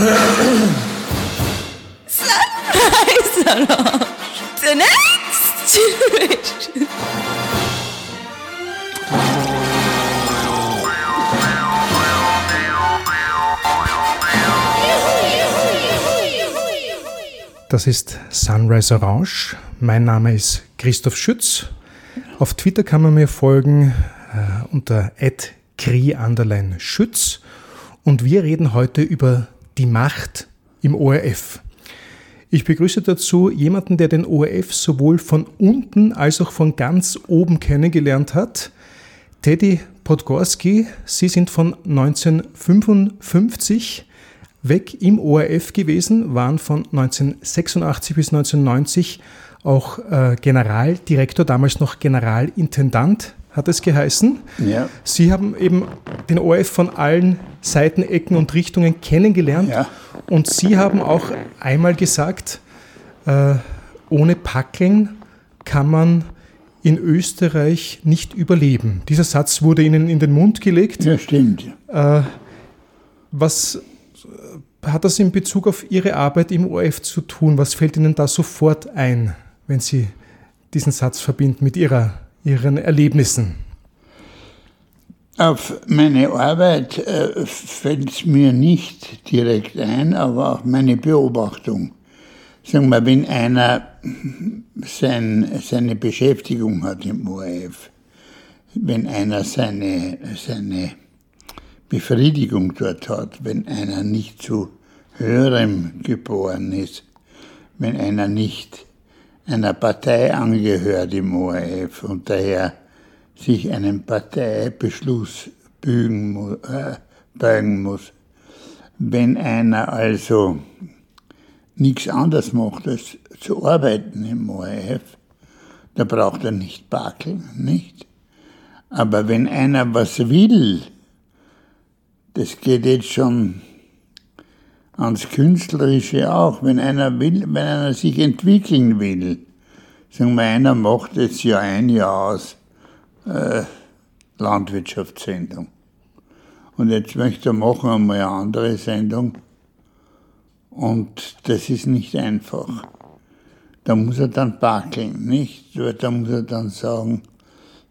Sunrise Lounge. The next generation. Das ist Sunrise Orange. Mein Name ist Christoph Schütz. Auf Twitter kann man mir folgen äh, unter Schütz. Und wir reden heute über die Macht im ORF. Ich begrüße dazu jemanden, der den ORF sowohl von unten als auch von ganz oben kennengelernt hat. Teddy Podgorski, Sie sind von 1955 weg im ORF gewesen, waren von 1986 bis 1990 auch äh, Generaldirektor, damals noch Generalintendant hat es geheißen. Ja. Sie haben eben den ORF von allen Seiten, Ecken und Richtungen kennengelernt ja. und Sie haben auch einmal gesagt, äh, ohne Packeln kann man in Österreich nicht überleben. Dieser Satz wurde Ihnen in den Mund gelegt. Ja, stimmt. Äh, was hat das in Bezug auf Ihre Arbeit im ORF zu tun? Was fällt Ihnen da sofort ein, wenn Sie diesen Satz verbinden mit Ihrer, Ihren Erlebnissen? Auf meine Arbeit äh, fällt es mir nicht direkt ein, aber auch meine Beobachtung. Sagen wir, wenn einer sein, seine Beschäftigung hat im ORF, wenn einer seine, seine Befriedigung dort hat, wenn einer nicht zu höherem geboren ist, wenn einer nicht einer Partei angehört im ORF und daher sich einem Parteibeschluss bügen äh, beugen muss. Wenn einer also nichts anderes macht, als zu arbeiten im ORF, da braucht er nicht bakeln, nicht? Aber wenn einer was will, das geht jetzt schon ans Künstlerische auch. Wenn einer will, wenn einer sich entwickeln will, sagen wir, einer macht jetzt ja ein Jahr aus äh, Landwirtschaftssendung. Und jetzt möchte er machen einmal eine andere Sendung. Und das ist nicht einfach. Da muss er dann backeln, nicht? Da muss er dann sagen,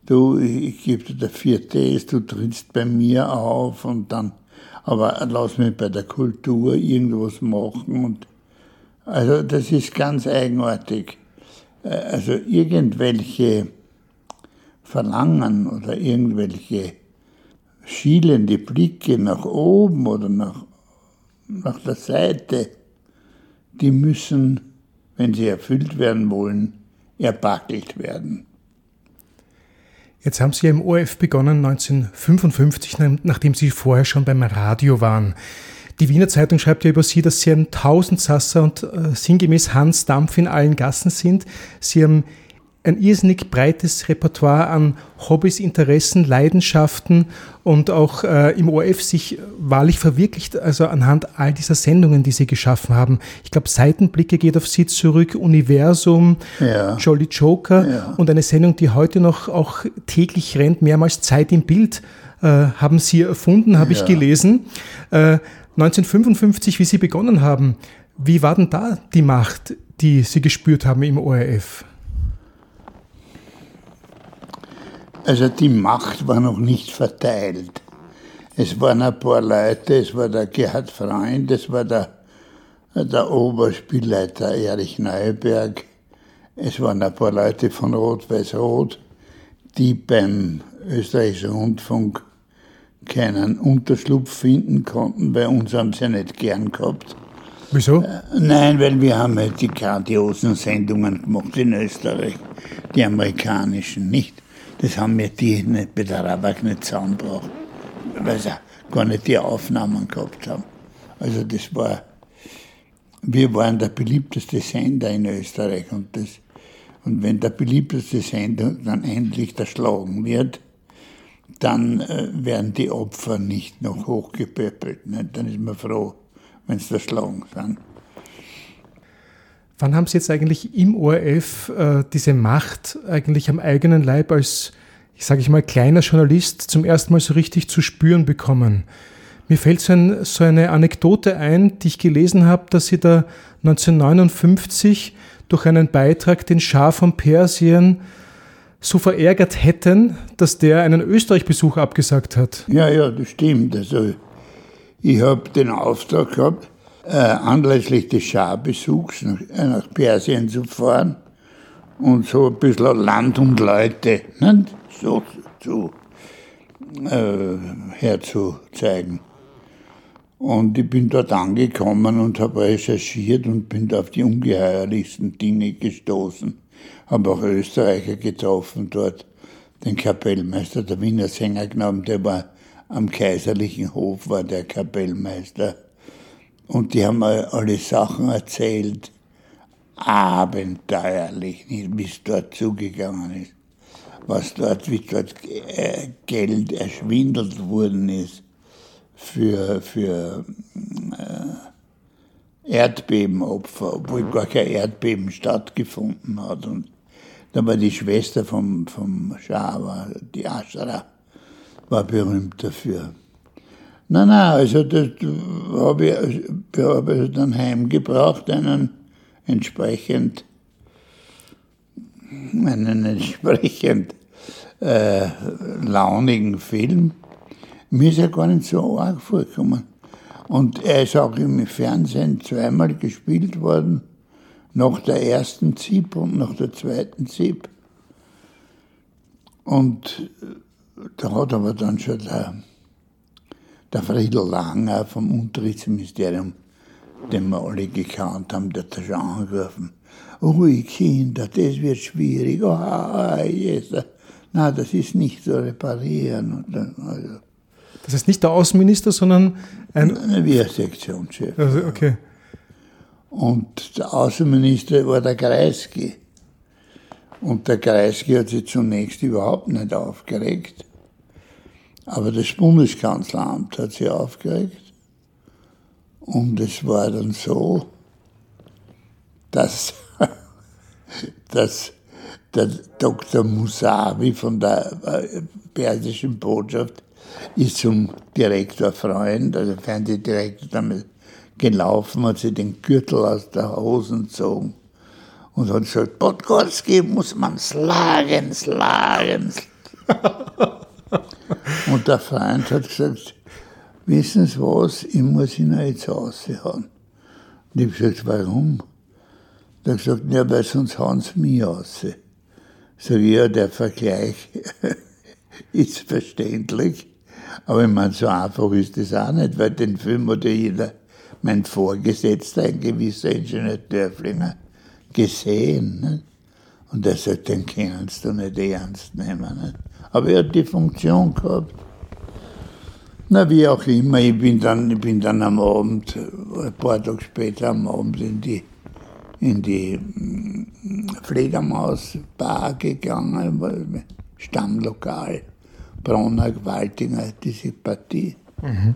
du, ich gebe dir dafür das, du trittst bei mir auf und dann, aber lass mich bei der Kultur irgendwas machen und, also das ist ganz eigenartig. Äh, also irgendwelche Verlangen oder irgendwelche schielende Blicke nach oben oder nach, nach der Seite, die müssen, wenn sie erfüllt werden wollen, erbackelt werden. Jetzt haben Sie ja im ORF begonnen 1955, nachdem Sie vorher schon beim Radio waren. Die Wiener Zeitung schreibt ja über Sie, dass Sie ein Tausendsasser und äh, sinngemäß Hans Dampf in allen Gassen sind. Sie haben ein irrsinnig breites Repertoire an Hobbys, Interessen, Leidenschaften und auch äh, im ORF sich wahrlich verwirklicht, also anhand all dieser Sendungen, die Sie geschaffen haben. Ich glaube, Seitenblicke geht auf Sie zurück, Universum, ja. Jolly Joker ja. und eine Sendung, die heute noch auch täglich rennt, mehrmals Zeit im Bild, äh, haben Sie erfunden, habe ja. ich gelesen. Äh, 1955, wie Sie begonnen haben, wie war denn da die Macht, die Sie gespürt haben im ORF? Also die Macht war noch nicht verteilt. Es waren ein paar Leute, es war der Gerhard Freund, es war der, der Oberspielleiter Erich Neuberg, es waren ein paar Leute von Rot-Weiß-Rot, die beim österreichischen Rundfunk keinen Unterschlupf finden konnten. Bei uns haben sie ja nicht gern gehabt. Wieso? Äh, nein, weil wir haben halt die grandiosen Sendungen gemacht in Österreich, die amerikanischen, nicht? Das haben wir die nicht bei der Rabak nicht zusammengebracht, weil sie gar nicht die Aufnahmen gehabt haben. Also das war, wir waren der beliebteste Sender in Österreich und das, und wenn der beliebteste Sender dann endlich erschlagen wird, dann äh, werden die Opfer nicht noch hochgepöppelt. Ne? Dann ist man froh, wenn sie erschlagen sind. Wann haben Sie jetzt eigentlich im ORF äh, diese Macht eigentlich am eigenen Leib als, ich sage ich mal, kleiner Journalist zum ersten Mal so richtig zu spüren bekommen? Mir fällt so, ein, so eine Anekdote ein, die ich gelesen habe, dass Sie da 1959 durch einen Beitrag den Schah von Persien so verärgert hätten, dass der einen Österreich-Besuch abgesagt hat. Ja, ja, das stimmt. Also ich habe den Auftrag gehabt, äh, anlässlich des Schah-Besuchs nach, äh, nach Persien zu fahren und so ein bisschen Land und Leute nicht? so zu, äh, herzuzeigen. Und ich bin dort angekommen und habe recherchiert und bin auf die ungeheuerlichsten Dinge gestoßen. Habe auch Österreicher getroffen dort, den Kapellmeister, der Wiener Sänger genommen, der war am kaiserlichen Hof, war der Kapellmeister. Und die haben alle Sachen erzählt, abenteuerlich, wie es dort zugegangen ist, was dort, wie dort äh, Geld erschwindelt worden ist für, für äh, Erdbebenopfer, obwohl gar kein Erdbeben stattgefunden hat. Und da war die Schwester vom, vom Schah, die Ashara, war berühmt dafür. Nein, nein, also das habe ich, ich dann heimgebracht, einen entsprechend, einen entsprechend äh, launigen Film mir ist er gar nicht so arg vorgekommen. Und er ist auch im Fernsehen zweimal gespielt worden, nach der ersten ZIP und nach der zweiten ZIP. Und da hat aber dann schon der, der Friedel Langer vom Unterrichtsministerium, den wir alle gekannt haben, der hat schon angerufen. Ui, Kinder, das wird schwierig. Oh, Jesus. Na, das ist nicht zu reparieren. Also, das heißt nicht der Außenminister, sondern ein. Ein Wehrsektionschef. Also, okay. Und der Außenminister war der Kreisky. Und der Kreisky hat sich zunächst überhaupt nicht aufgeregt. Aber das Bundeskanzleramt hat sich aufgeregt. Und es war dann so, dass, dass der Dr. Musavi von der äh, persischen Botschaft ist zum Direktor Freund, also Fernsehdirektor, damit gelaufen, hat sich den Gürtel aus der Hosen gezogen und hat gesagt, Podgorski muss man schlagen, schlagen. und der Freund hat gesagt, wissen Sie was, ich muss ihn jetzt raushauen. Und ich habe gesagt, warum? Der hat gesagt, ja, weil sonst hauen sie mich raus. Sag ich, ja, der Vergleich ist verständlich. Aber ich meine, so einfach ist das auch nicht, weil den Film hat ja jeder, mein Vorgesetzter, ein gewisser Ingenieur Dörflinger, gesehen. Nicht? Und er sagt, den kannst du nicht ernst nehmen. Nicht? Aber er hat die Funktion gehabt. Na, wie auch immer, ich bin dann, ich bin dann am Abend, ein paar Tage später am Abend in die, in die mm, Fledermausbar gegangen, Stammlokal. Bronner, Gewaltinger, diese Partie. Mhm.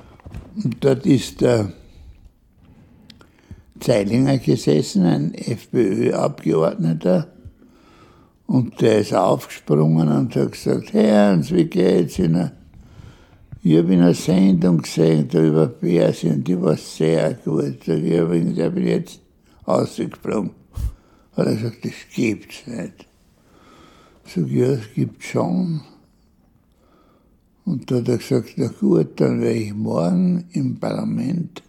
Und dort ist der Zeilinger gesessen, ein FPÖ-Abgeordneter. Und der ist aufgesprungen und hat gesagt, Herrn, wie geht's Ihnen? Ich habe in einer Sendung gesehen über Persien, die war sehr gut. Ich, aber ich bin jetzt ausgesprungen. Hat er gesagt, das gibt's nicht. Ich, ja, es gibt schon. Und da hat er gesagt, na gut, dann werde ich morgen im Parlament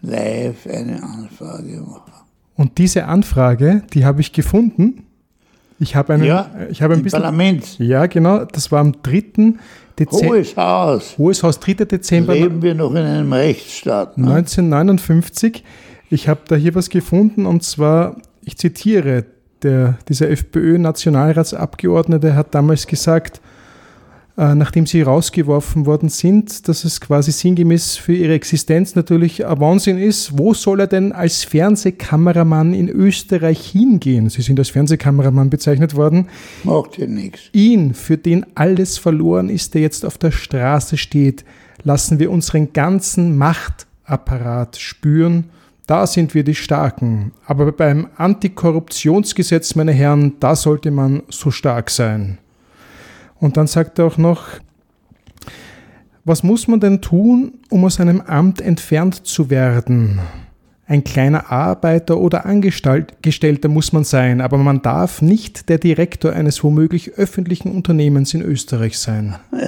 live eine Anfrage machen. Und diese Anfrage, die habe ich gefunden. Ich habe einen, ja, ich habe ein bisschen, Parlament. Ja, genau. Das war am 3. Dezember. Hohes Haus. Hohes Haus, 3. Dezember. Leben wir noch in einem Rechtsstaat. Ne? 1959. Ich habe da hier was gefunden und zwar, ich zitiere, der, dieser FPÖ-Nationalratsabgeordnete hat damals gesagt, nachdem sie rausgeworfen worden sind, dass es quasi sinngemäß für ihre Existenz natürlich ein Wahnsinn ist. Wo soll er denn als Fernsehkameramann in Österreich hingehen? Sie sind als Fernsehkameramann bezeichnet worden. Macht ja nichts. Ihn, für den alles verloren ist, der jetzt auf der Straße steht, lassen wir unseren ganzen Machtapparat spüren. Da sind wir die Starken. Aber beim Antikorruptionsgesetz, meine Herren, da sollte man so stark sein. Und dann sagt er auch noch, Was muss man denn tun, um aus einem Amt entfernt zu werden? Ein kleiner Arbeiter oder Angestellter muss man sein, aber man darf nicht der Direktor eines womöglich öffentlichen Unternehmens in Österreich sein.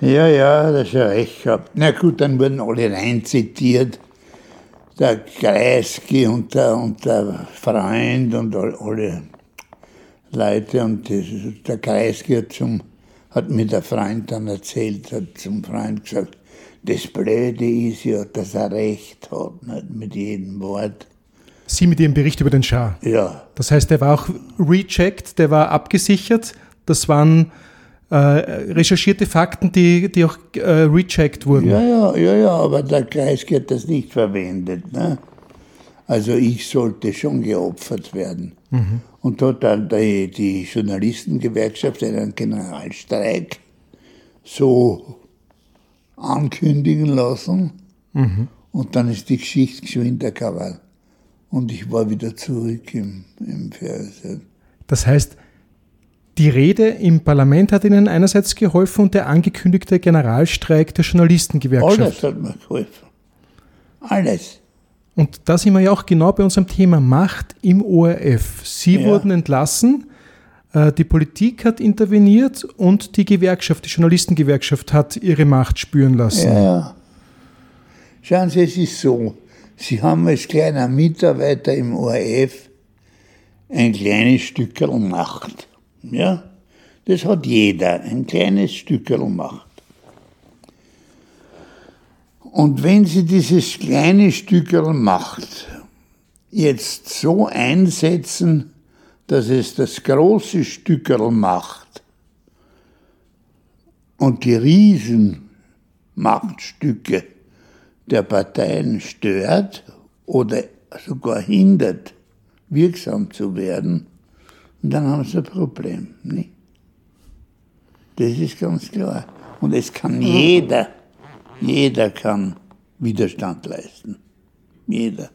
Ja, ja, das ist ja recht gehabt. Na gut, dann wurden alle rein zitiert. Der Kreisky und der, und der Freund und alle Leute. Und das, der Kreisky hat, zum, hat mir der Freund dann erzählt, hat zum Freund gesagt, das Blöde ist ja, dass er recht hat, nicht mit jedem Wort. Sie mit Ihrem Bericht über den Schah? Ja. Das heißt, der war auch recheckt, der war abgesichert. Das waren äh, recherchierte Fakten, die, die auch äh, recheckt wurden. Ja, ja, ja, ja, aber der Kreisky hat das nicht verwendet. Ne? Also ich sollte schon geopfert werden. Mhm. Und hat dann die, die Journalistengewerkschaft einen Generalstreik so ankündigen lassen. Mhm. Und dann ist die Geschichte geschwind der Krawall. Und ich war wieder zurück im, im Fernsehen. Das heißt, die Rede im Parlament hat Ihnen einerseits geholfen und der angekündigte Generalstreik der Journalistengewerkschaft. Alles hat mir geholfen. Alles. Und da sind wir ja auch genau bei unserem Thema Macht im ORF. Sie ja. wurden entlassen, äh, die Politik hat interveniert und die Gewerkschaft, die Journalistengewerkschaft hat ihre Macht spüren lassen. Ja, ja. Schauen Sie, es ist so, Sie haben als kleiner Mitarbeiter im ORF ein kleines Stückel Macht. Ja? Das hat jeder, ein kleines Stückel Macht. Und wenn Sie dieses kleine Stückel Macht jetzt so einsetzen, dass es das große Stückel macht und die Riesenmachtstücke der Parteien stört oder sogar hindert, wirksam zu werden, dann haben sie ein Problem. Nicht? Das ist ganz klar. Und es kann jeder, jeder kann Widerstand leisten. Jeder.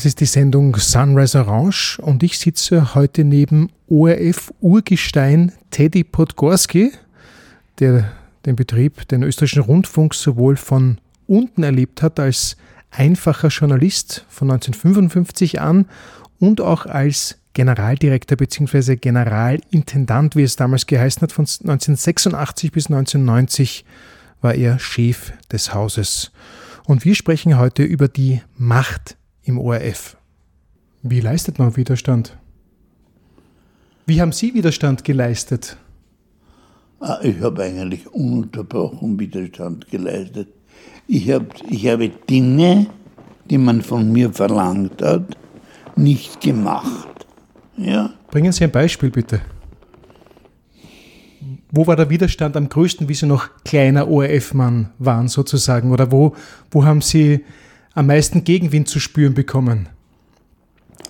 Das ist die Sendung Sunrise Orange und ich sitze heute neben ORF-Urgestein Teddy Podgorski, der den Betrieb, den österreichischen Rundfunk sowohl von unten erlebt hat als einfacher Journalist von 1955 an und auch als Generaldirektor bzw. Generalintendant, wie es damals geheißen hat, von 1986 bis 1990 war er Chef des Hauses. Und wir sprechen heute über die Macht im ORF. Wie leistet man Widerstand? Wie haben Sie Widerstand geleistet? Ah, ich habe eigentlich ununterbrochen Widerstand geleistet. Ich, hab, ich habe Dinge, die man von mir verlangt hat, nicht gemacht. Ja? Bringen Sie ein Beispiel bitte. Wo war der Widerstand am größten, wie Sie noch kleiner ORF-Mann waren sozusagen? Oder wo, wo haben Sie am meisten Gegenwind zu spüren bekommen?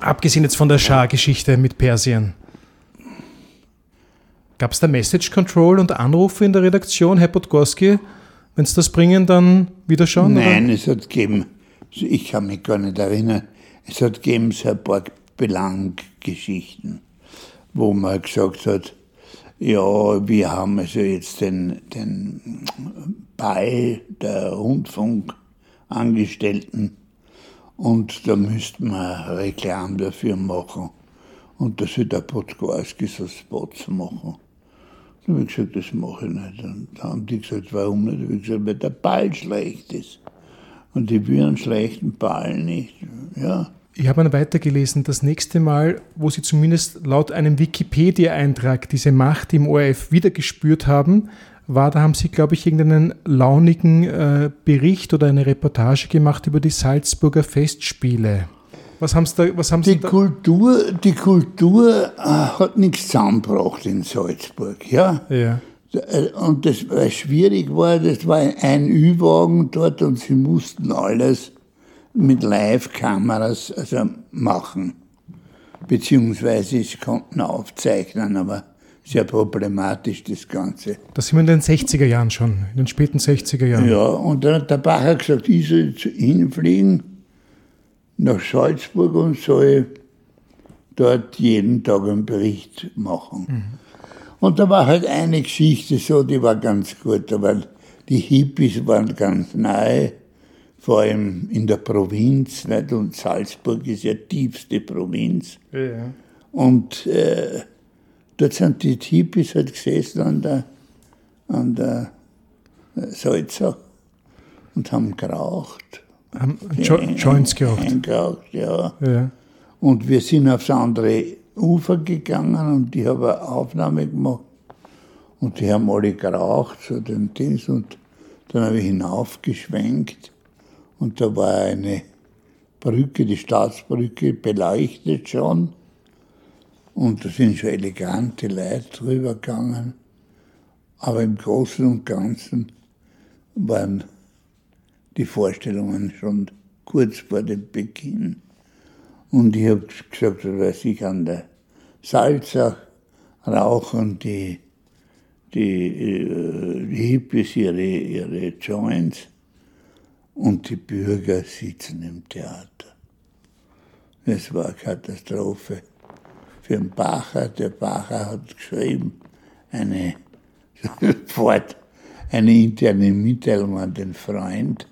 Abgesehen jetzt von der Schar-Geschichte mit Persien. Gab es da Message Control und Anrufe in der Redaktion, Herr Podgorski? Wenn Sie das bringen, dann wieder schauen? Nein, oder? es hat gegeben, ich kann mich gar nicht erinnern, es hat gegeben so ein paar Belanggeschichten, wo man gesagt hat, ja, wir haben also jetzt den, den Ball der Rundfunkangestellten und da müssten wir Reklam dafür machen. Und dass wird der Podgorski so Spots machen. Da habe ich gesagt, das mache ich nicht. Und da haben die gesagt, warum nicht? Da habe ich gesagt, weil der Ball schlecht ist. Und ich will einen schlechten Ball nicht. Ja. Ich habe dann weitergelesen, das nächste Mal, wo Sie zumindest laut einem Wikipedia-Eintrag diese Macht im ORF wieder gespürt haben, war, da haben Sie, glaube ich, irgendeinen launigen äh, Bericht oder eine Reportage gemacht über die Salzburger Festspiele. Was haben Sie da? Was haben die, Sie da? Kultur, die Kultur äh, hat nichts zusammengebracht in Salzburg. Ja? ja. Äh, und das was schwierig war, das war ein Ü-Wagen dort und sie mussten alles mit Live-Kameras also machen. Beziehungsweise sie konnten aufzeichnen, aber sehr problematisch, das Ganze. Das sind wir in den 60er Jahren schon, in den späten 60er Jahren. Ja, und dann hat der Bacher gesagt, ich soll hinfliegen nach Salzburg und soll dort jeden Tag einen Bericht machen. Mhm. Und da war halt eine Geschichte so, die war ganz gut, weil die Hippies waren ganz nahe, vor allem in der Provinz, nicht? und Salzburg ist ja tiefste Provinz. Ja. Und äh, Dort sind die Hippies halt gesessen an der, an der Salza und haben geraucht. Haben jo Joints geraucht? Geraucht, ja. ja. Und wir sind aufs andere Ufer gegangen und die haben eine Aufnahme gemacht. Und die haben alle geraucht, so den Dings. Und dann habe ich hinaufgeschwenkt und da war eine Brücke, die Staatsbrücke, beleuchtet schon. Und da sind schon elegante Leute drüber gegangen. Aber im Großen und Ganzen waren die Vorstellungen schon kurz vor dem Beginn. Und ich habe gesagt, dass ich an der Salzach rauchen die, die, äh, die Hippies ihre, ihre Joints und die Bürger sitzen im Theater. Es war eine Katastrophe für den Bacher. Der Bacher hat geschrieben, eine, eine interne Mitteilung an den Freund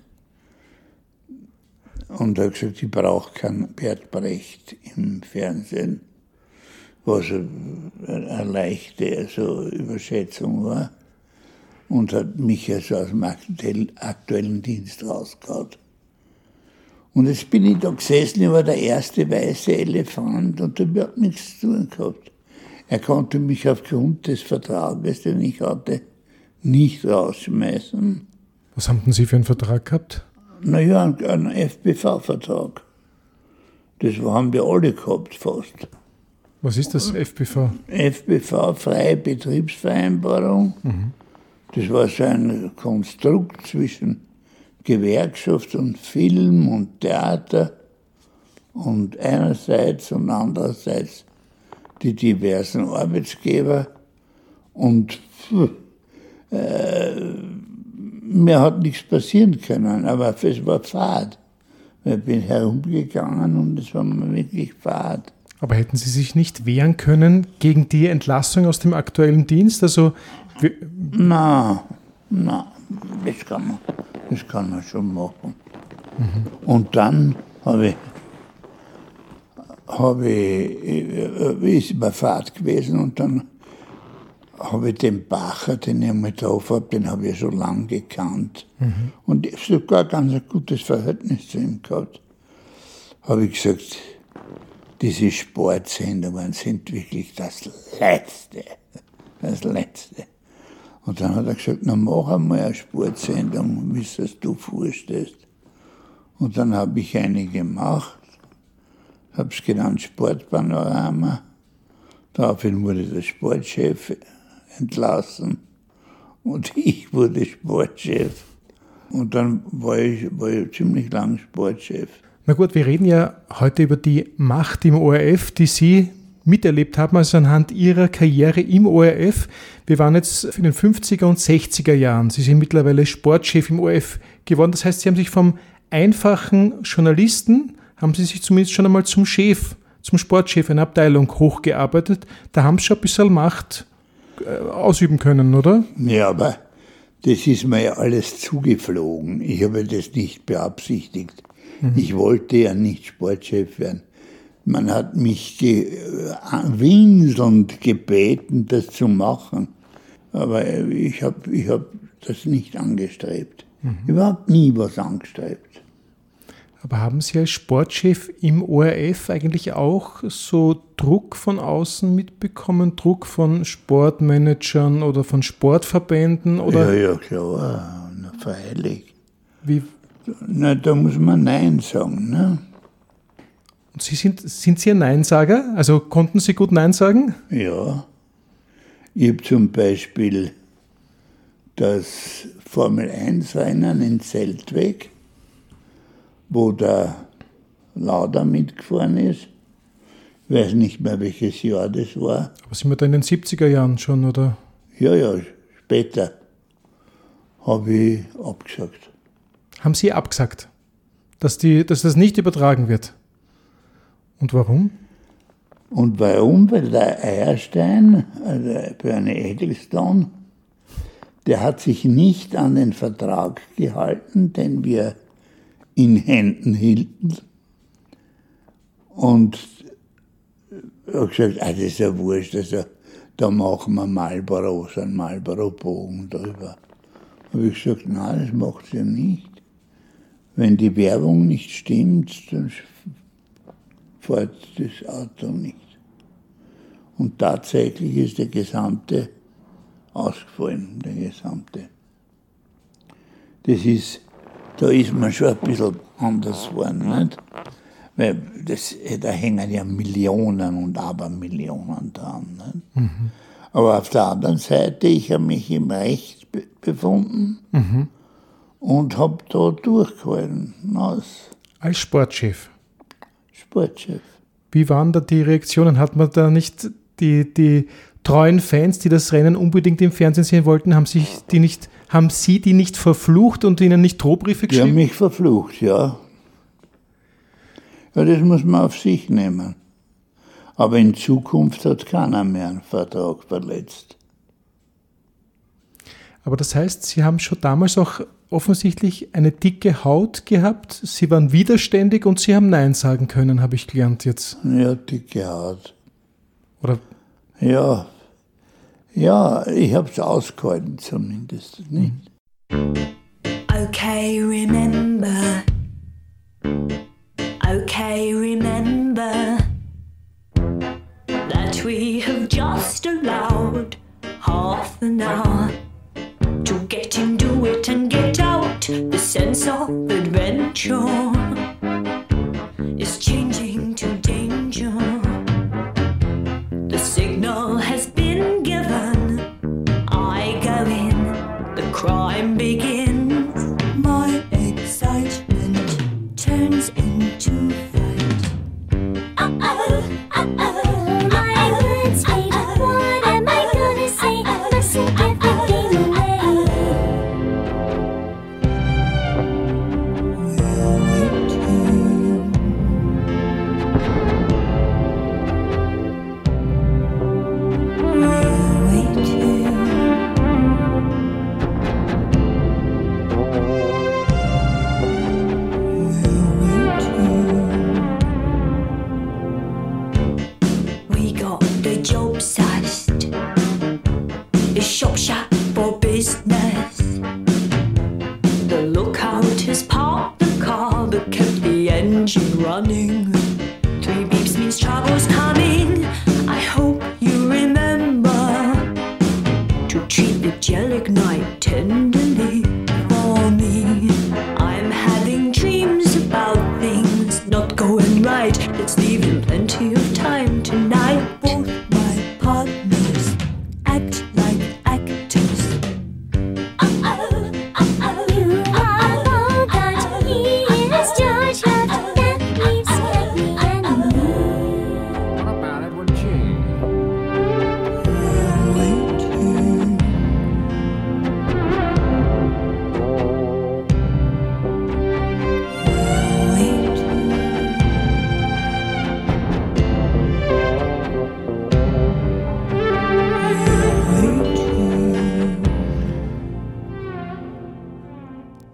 und hat gesagt, ich brauche keinen Bert Brecht im Fernsehen, was eine leichte also Überschätzung war und hat mich also aus dem aktuellen Dienst rausgehauen. Und jetzt bin ich da gesessen, ich war der erste weiße Elefant und der hat nichts zu tun gehabt. Er konnte mich aufgrund des Vertrages, den ich hatte, nicht rausschmeißen. Was haben denn Sie für einen Vertrag gehabt? Naja, einen, einen FBV-Vertrag. Das haben wir alle gehabt, fast. Was ist das FBV? FBV, Freie Betriebsvereinbarung. Mhm. Das war so ein Konstrukt zwischen Gewerkschaft und Film und Theater und einerseits und andererseits die diversen Arbeitsgeber und äh, mir hat nichts passieren können, aber es war Fahrt. Ich bin herumgegangen und es war mir wirklich Fahrt. Aber hätten Sie sich nicht wehren können gegen die Entlassung aus dem aktuellen Dienst? Also, na, na, das kann man, das kann man schon machen. Mhm. Und dann habe ich, habe ich, äh, ist mir Fahrt gewesen und dann habe ich den Bacher, den ich einmal drauf habe, den habe ich schon lange gekannt. Mhm. Und ich habe sogar ganz ein gutes Verhältnis zu ihm gehabt. Habe ich gesagt, diese Sportsendungen sind wirklich das Letzte. Das Letzte. Und dann hat er gesagt, na mach einmal eine Sportsendung, wie es du vorstellst. Und dann habe ich eine gemacht, habe es genannt Sportpanorama. Daraufhin wurde der Sportchef entlassen und ich wurde Sportchef. Und dann war ich, war ich ziemlich lang Sportchef. Na gut, wir reden ja heute über die Macht im ORF, die Sie miterlebt haben, also anhand Ihrer Karriere im ORF. Wir waren jetzt in den 50er und 60er Jahren. Sie sind mittlerweile Sportchef im ORF geworden. Das heißt, Sie haben sich vom einfachen Journalisten, haben Sie sich zumindest schon einmal zum Chef, zum Sportchef einer Abteilung hochgearbeitet. Da haben Sie schon ein bisschen Macht äh, ausüben können, oder? Ja, aber das ist mir ja alles zugeflogen. Ich habe das nicht beabsichtigt. Mhm. Ich wollte ja nicht Sportchef werden. Man hat mich ge äh, winselnd gebeten, das zu machen. Aber ich habe ich hab das nicht angestrebt. Mhm. Überhaupt nie was angestrebt. Aber haben Sie als Sportchef im ORF eigentlich auch so Druck von außen mitbekommen? Druck von Sportmanagern oder von Sportverbänden? Oder? Ja, ja, klar. Freilich. Wie? Na, da muss man Nein sagen. Ne? Und Sie sind, sind Sie ein Neinsager? Also konnten Sie gut Nein sagen? Ja. Ich habe zum Beispiel das Formel-1-Rennen in Zeltweg wo der Lauder mitgefahren ist. Ich weiß nicht mehr, welches Jahr das war. Aber sind wir da in den 70er Jahren schon, oder? Ja, ja, später habe ich abgesagt. Haben Sie abgesagt, dass, die, dass das nicht übertragen wird? Und warum? Und warum? Weil der Eierstein, also Bernie Ecclestone, der hat sich nicht an den Vertrag gehalten, den wir in Händen hielten. Und ich habe gesagt, ah, das ist ja wurscht, also, da machen wir Marlboro, so einen Marlboro-Bogen drüber. Habe ich gesagt, nein, das macht sie ja nicht. Wenn die Werbung nicht stimmt, dann fährt das Auto nicht. Und tatsächlich ist der gesamte ausgefallen, der gesamte. Das ist da ist man schon ein bisschen anders geworden. Nicht? Weil das, da hängen ja Millionen und Abermillionen dran. Mhm. Aber auf der anderen Seite, ich habe mich im Recht befunden mhm. und habe da durchgehalten. Als, Als Sportchef? Sportchef. Wie waren da die Reaktionen? Hat man da nicht die, die treuen Fans, die das Rennen unbedingt im Fernsehen sehen wollten, haben sich die nicht haben Sie die nicht verflucht und ihnen nicht Drohbriefe geschrieben? Die haben mich verflucht, ja. Ja, das muss man auf sich nehmen. Aber in Zukunft hat keiner mehr einen Vertrag verletzt. Aber das heißt, Sie haben schon damals auch offensichtlich eine dicke Haut gehabt. Sie waren widerständig und Sie haben Nein sagen können, habe ich gelernt jetzt. Ja, dicke Haut. Oder? Ja, ja, ich habe es ausgehalten zumindest, nicht? Okay, remember. Okay, remember that we have just allowed half an hour sense of adventure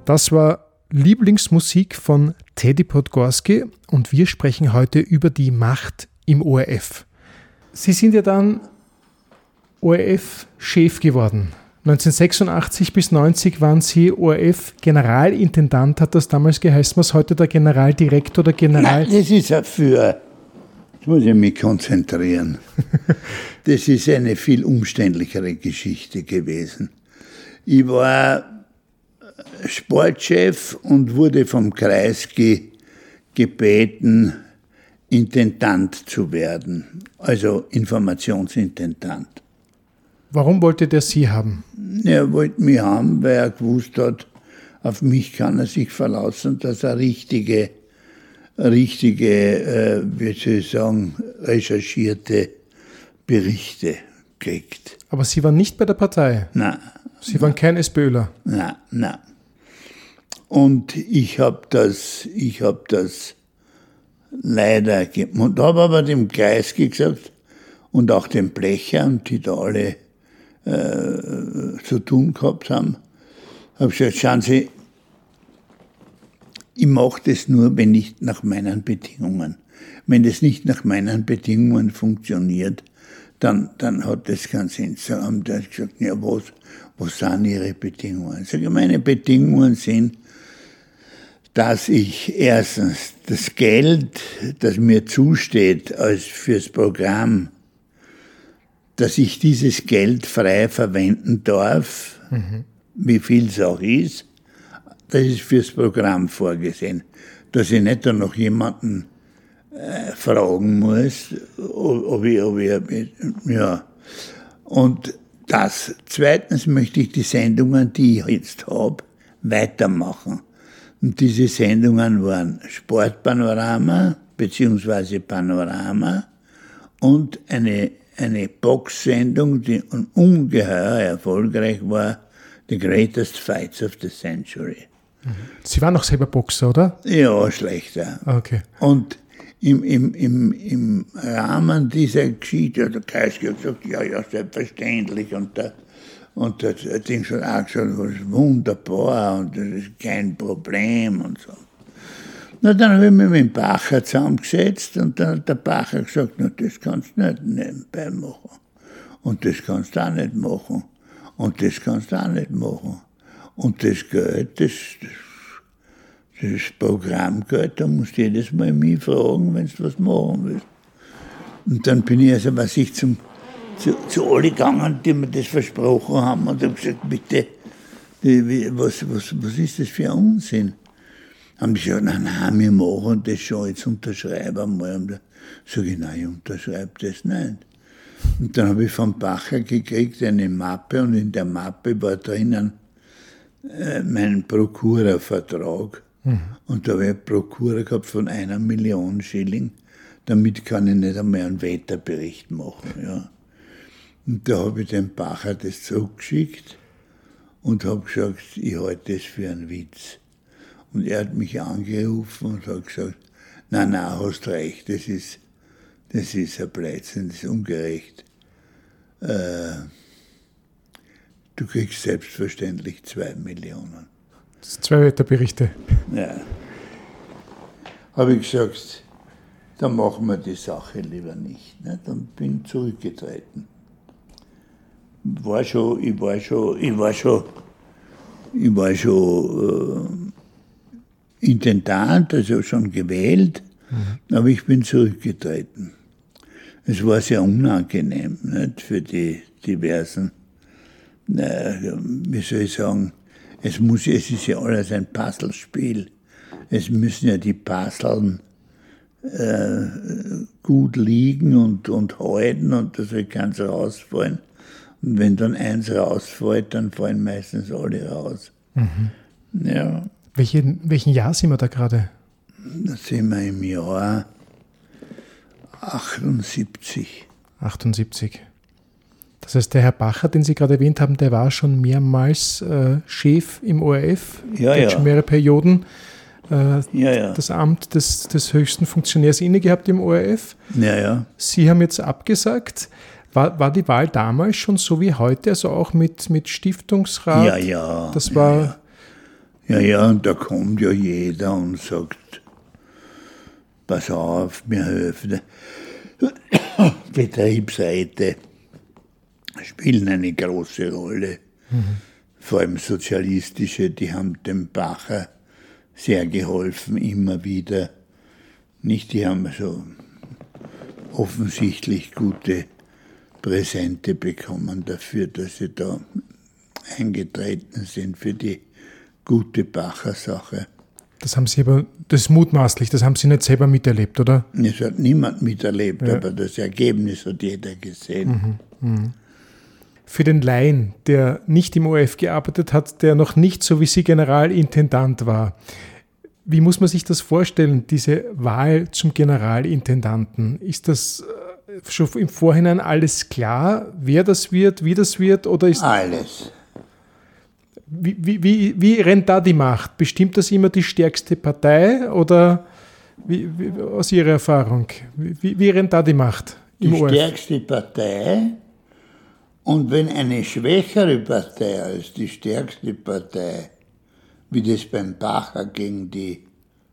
Das war Lieblingsmusik von Teddy Podgorski und wir sprechen heute über die Macht im ORF. Sie sind ja dann ORF-Chef geworden. 1986 bis 90 waren Sie ORF-Generalintendant, hat das damals geheißen, was heute der Generaldirektor oder General... Nein, das ist ja für. Jetzt muss ich mich konzentrieren. Das ist eine viel umständlichere Geschichte gewesen. Ich war Sportchef und wurde vom Kreisky gebeten, Intendant zu werden, also Informationsintendant. Warum wollte der Sie haben? Er wollte mich haben, weil er gewusst hat, auf mich kann er sich verlassen, dass er richtige, richtige, äh, wie soll ich sagen, recherchierte Berichte kriegt. Aber Sie waren nicht bei der Partei. Na, Sie waren kein SPÖler. na, na. Und ich habe das, ich habe das leider und habe aber dem Kreisky gesagt und auch dem Blecher und die da alle äh, zu tun gehabt haben, habe gesagt, schauen Sie, ich mache das nur, wenn nicht nach meinen Bedingungen. Wenn das nicht nach meinen Bedingungen funktioniert, dann, dann hat das keinen Sinn. So haben die gesagt, ja, was, was sind Ihre Bedingungen? Ich sage, meine Bedingungen sind, dass ich erstens das Geld, das mir zusteht als fürs Programm, dass ich dieses Geld frei verwenden darf, wie viel es auch ist, das ist fürs Programm vorgesehen. Dass ich nicht dann noch jemanden äh, fragen muss, ob, ob ich, ob ich, ja. Und das. Zweitens möchte ich die Sendungen, die ich jetzt habe, weitermachen. Und diese Sendungen waren Sportpanorama beziehungsweise Panorama und eine, eine Boxsendung, die ungeheuer erfolgreich war, The Greatest Fights of the Century. Sie waren auch selber Boxer, oder? Ja, schlechter. Okay. Und im, im, im, im Rahmen dieser Geschichte hat der Kreisky gesagt, ja, ja, selbstverständlich. Und der, und der, Ding hat auch gesagt, das ist wunderbar und das ist kein Problem und so. Na, dann habe ich mich mit dem Bacher zusammengesetzt und dann hat der Bacher gesagt, na, das kannst du nicht nebenbei machen. Und das kannst du auch nicht machen. Und das kannst du auch nicht machen. Und das Geld, das, das das Programmgeld, da musst du jedes Mal mich fragen, wenn du was machen willst. Und dann bin ich also, was ich zum, zu, zu alle gegangen, die mir das versprochen haben und habe gesagt, bitte, was, was, was ist das für ein Unsinn? Haben die gesagt, nein, nein, wir machen das schon, jetzt unterschreibe einmal. Und sage ich, nein, ich unterschreibe das nicht. Und dann habe ich vom Bacher gekriegt eine Mappe und in der Mappe war drinnen äh, mein Prokura-Vertrag. Und da habe ich Prokura gehabt von einer Million Schilling. Damit kann ich nicht einmal einen Wetterbericht machen. Ja. Und da habe ich dem Bacher das zurückgeschickt und habe gesagt, ich halte das für einen Witz. Und er hat mich angerufen und hat gesagt, nein, nein, hast recht, das ist, das ist ein Blödsinn, das ist ungerecht. Äh, du kriegst selbstverständlich zwei Millionen. Zwei Wetterberichte. Ja. Habe ich gesagt, dann machen wir die Sache lieber nicht. Ne? Dann bin ich zurückgetreten. War schon, ich war schon, ich war schon, ich war schon äh, Intendant, also schon gewählt, aber ich bin zurückgetreten. Es war sehr unangenehm nicht, für die diversen, äh, wie soll ich sagen, es, muss, es ist ja alles ein Puzzlespiel. Es müssen ja die Puzzlen äh, gut liegen und, und halten und da soll keins rausfallen. Und wenn dann eins rausfällt, dann fallen meistens alle raus. Ja, Welche, welchen Jahr sind wir da gerade? da sind wir im Jahr 78. 78. Das heißt, der Herr Bacher, den Sie gerade erwähnt haben, der war schon mehrmals äh, Chef im ORF, Ja, ja. schon mehrere Perioden äh, Ja, das Amt des, des höchsten Funktionärs inne gehabt im ORF. Sie haben jetzt abgesagt. War, war die Wahl damals schon so wie heute, also auch mit, mit Stiftungsrat? Ja, ja. Das ja, war, ja. Ja, und da kommt ja jeder und sagt, pass auf, wir helfen. Betriebsräte spielen eine große Rolle. Vor allem sozialistische, die haben dem Bacher sehr geholfen, immer wieder. Nicht, die haben so offensichtlich gute Präsente bekommen dafür, dass sie da eingetreten sind für die gute Bacher Sache. Das haben Sie aber, das ist mutmaßlich, das haben Sie nicht selber miterlebt, oder? Es hat niemand miterlebt, aber das Ergebnis hat jeder gesehen. Für den Laien, der nicht im ORF gearbeitet hat, der noch nicht so wie Sie Generalintendant war, wie muss man sich das vorstellen, diese Wahl zum Generalintendanten? Ist das äh, schon im Vorhinein alles klar, wer das wird, wie das wird, oder ist Alles. Wie, wie, wie, wie rennt da die Macht? Bestimmt das immer die stärkste Partei oder wie, aus Ihrer Erfahrung? Wie, wie rennt da die Macht Die ORF? stärkste Partei. Und wenn eine schwächere Partei als die stärkste Partei, wie das beim Bacher gegen die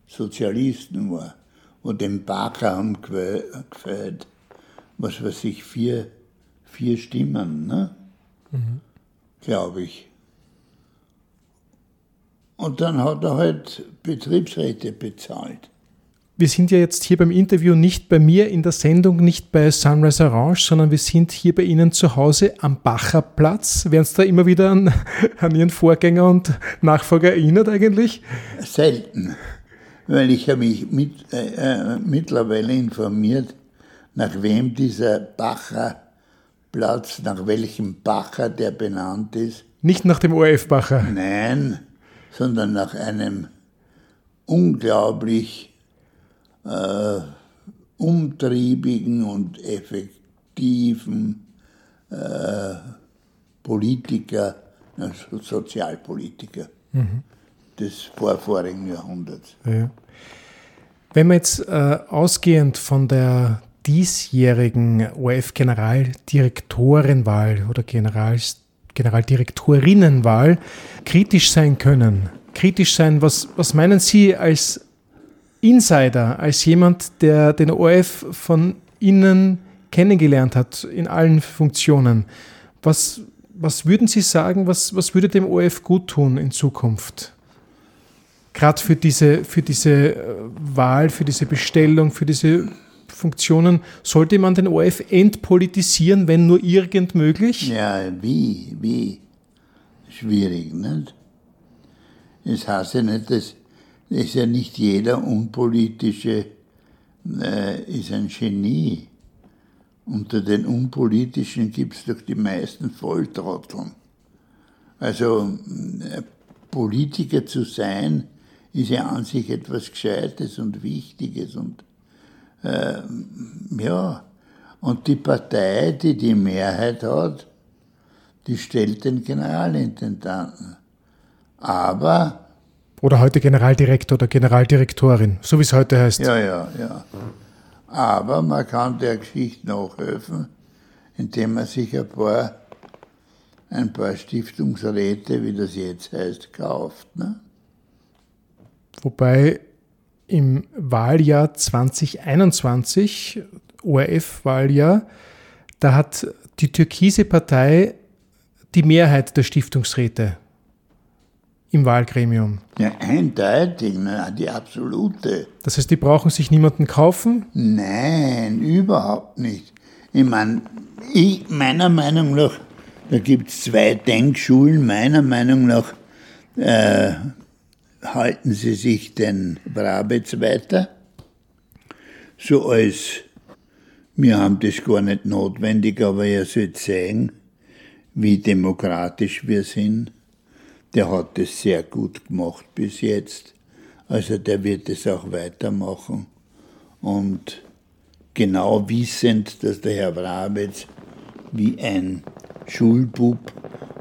Sozialisten war, wo den Bacher haben gefällt, was weiß ich, vier, vier Stimmen, ne? glaube ich. Und dann hat er halt Betriebsräte bezahlt. Wir sind ja jetzt hier beim Interview nicht bei mir in der Sendung, nicht bei Sunrise Orange, sondern wir sind hier bei Ihnen zu Hause am Bacherplatz. Werden Sie da immer wieder an, an Ihren Vorgänger und Nachfolger erinnert eigentlich? Selten, weil ich habe mich mit, äh, äh, mittlerweile informiert, nach wem dieser Bacherplatz, nach welchem Bacher der benannt ist. Nicht nach dem ORF-Bacher. Nein, sondern nach einem unglaublich äh, umtriebigen und effektiven äh, Politiker, also Sozialpolitiker des vorvorigen Jahrhunderts. Ja. Wenn man jetzt äh, ausgehend von der diesjährigen ORF-Generaldirektorenwahl oder Generals, Generaldirektorinnenwahl kritisch sein können, kritisch sein, was, was meinen Sie als Insider, als jemand, der den ORF von innen kennengelernt hat, in allen Funktionen, was, was würden Sie sagen, was, was würde dem ORF gut tun in Zukunft? Gerade für diese, für diese äh, Wahl, für diese Bestellung, für diese Funktionen, sollte man den ORF entpolitisieren, wenn nur irgend möglich? Ja, wie, wie? Schwierig, nicht? Es heißt ja nicht, dass ist ja nicht jeder Unpolitische äh, ist ein Genie. Unter den Unpolitischen gibt es doch die meisten Volltrotteln. Also äh, Politiker zu sein, ist ja an sich etwas Gescheites und Wichtiges und äh, ja, und die Partei, die die Mehrheit hat, die stellt den Generalintendanten. Aber Oder heute Generaldirektor oder Generaldirektorin, so wie es heute heißt. Ja, ja, ja. Aber man kann der Geschichte nachhelfen, indem man sich ein paar, ein paar Stiftungsräte, wie das jetzt heißt, kauft. Ne? Wobei im Wahljahr 2021, ORF-Wahljahr, da hat die türkise Partei die Mehrheit der Stiftungsräte im Wahlgremium. Ja, eindeutig, die absolute. Das heißt, die brauchen sich niemanden kaufen. Nein, überhaupt nicht. Ich meine, ich, meiner Meinung nach, da gibt es zwei Denkschulen, meiner Meinung nach äh, halten sie sich den Brabetz weiter, so als wir haben das gar nicht notwendig, aber er sollte sehen, wie demokratisch wir sind. Der hat das sehr gut gemacht bis jetzt. Also der wird es auch weitermachen. Und genau wissend, dass der Herr Brabetz wie ein Schulbub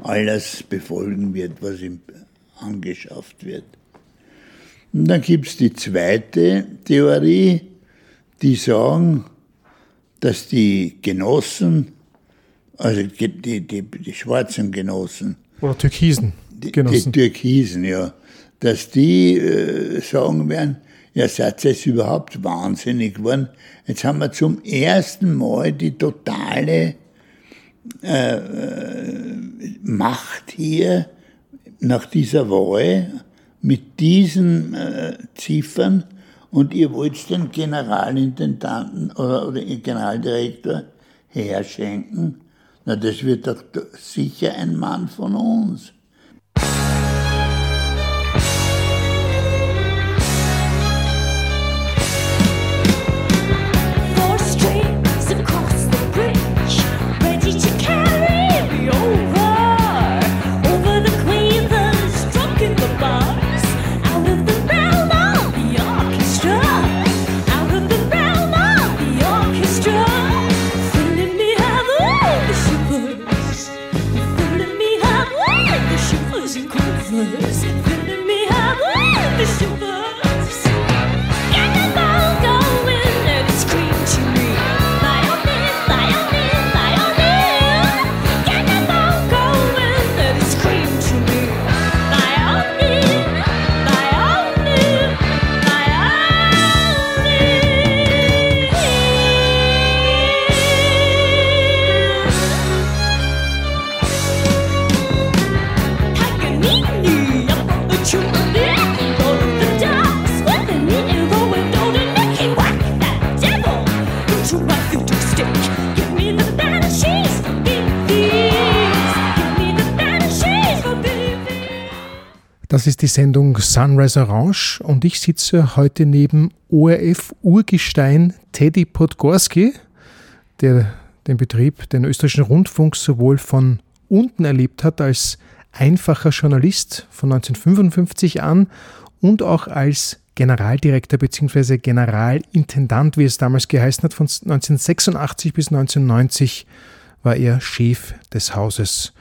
alles befolgen wird, was ihm angeschafft wird. Und dann gibt es die zweite Theorie, die sagen, dass die Genossen, also die, die, die, die schwarzen Genossen, Oder Türkisen. Die, die Genossen. Türkisen, ja, dass die äh, sagen werden, ja, seid ihr jetzt überhaupt wahnsinnig geworden? Jetzt haben wir zum ersten Mal die totale äh, Macht hier nach dieser Wahl mit diesen äh, Ziffern und ihr wollt den Generalintendanten oder, oder den Generaldirektor herschenken. Na, das wird doch sicher ein Mann von uns. Das ist die Sendung Sunrise Orange und ich sitze heute neben ORF-Urgestein Teddy Podgorski, der den Betrieb, den österreichischen Rundfunk sowohl von unten erlebt hat als einfacher Journalist von 1955 an und auch als Generaldirektor bzw. Generalintendant, wie es damals geheißen hat, von 1986 bis 1990 war er Chef des Hauses.